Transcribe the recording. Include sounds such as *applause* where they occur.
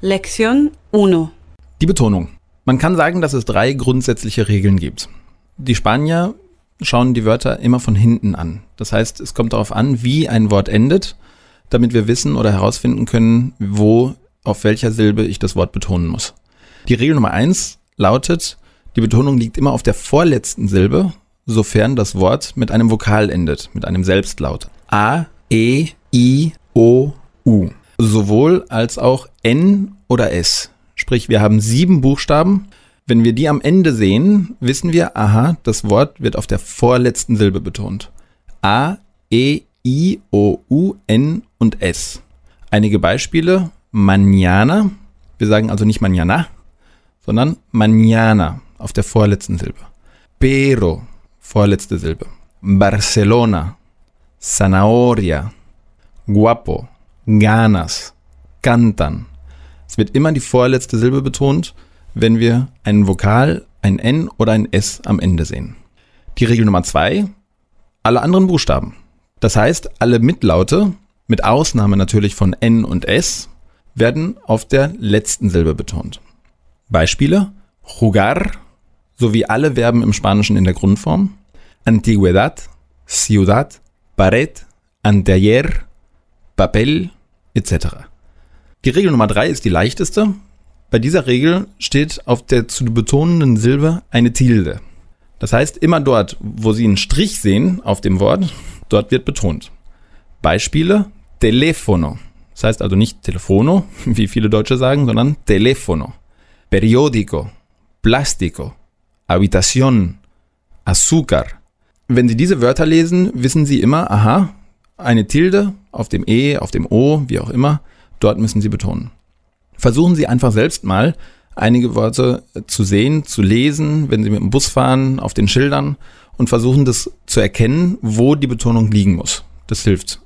Lección 1. Die Betonung. Man kann sagen, dass es drei grundsätzliche Regeln gibt. Die Spanier schauen die Wörter immer von hinten an. Das heißt, es kommt darauf an, wie ein Wort endet, damit wir wissen oder herausfinden können, wo, auf welcher Silbe ich das Wort betonen muss. Die Regel Nummer eins lautet, die Betonung liegt immer auf der vorletzten Silbe, sofern das Wort mit einem Vokal endet, mit einem Selbstlaut. A, E, I, O, U sowohl als auch N oder S. Sprich, wir haben sieben Buchstaben. Wenn wir die am Ende sehen, wissen wir, aha, das Wort wird auf der vorletzten Silbe betont. A, E, I, O, U, N und S. Einige Beispiele. Mañana. Wir sagen also nicht mañana, sondern mañana auf der vorletzten Silbe. Pero, vorletzte Silbe. Barcelona. Zanahoria. Guapo ganas, cantan. Es wird immer die vorletzte Silbe betont, wenn wir einen Vokal, ein N oder ein S am Ende sehen. Die Regel Nummer zwei, alle anderen Buchstaben. Das heißt, alle Mitlaute, mit Ausnahme natürlich von N und S, werden auf der letzten Silbe betont. Beispiele, jugar, sowie alle Verben im Spanischen in der Grundform, Antigüedad, Ciudad, Pared, Anteayer, Papel, etc. Die Regel Nummer drei ist die leichteste. Bei dieser Regel steht auf der zu betonenden Silbe eine Tilde. Das heißt, immer dort, wo Sie einen Strich sehen auf dem Wort, dort wird betont. Beispiele, Telefono. Das heißt also nicht Telefono, *laughs* wie viele Deutsche sagen, sondern Telefono. Periódico, Plástico, Habitación, Azúcar. Wenn Sie diese Wörter lesen, wissen Sie immer, aha, eine Tilde auf dem E, auf dem O, wie auch immer, dort müssen Sie betonen. Versuchen Sie einfach selbst mal, einige Worte zu sehen, zu lesen, wenn Sie mit dem Bus fahren, auf den Schildern und versuchen das zu erkennen, wo die Betonung liegen muss. Das hilft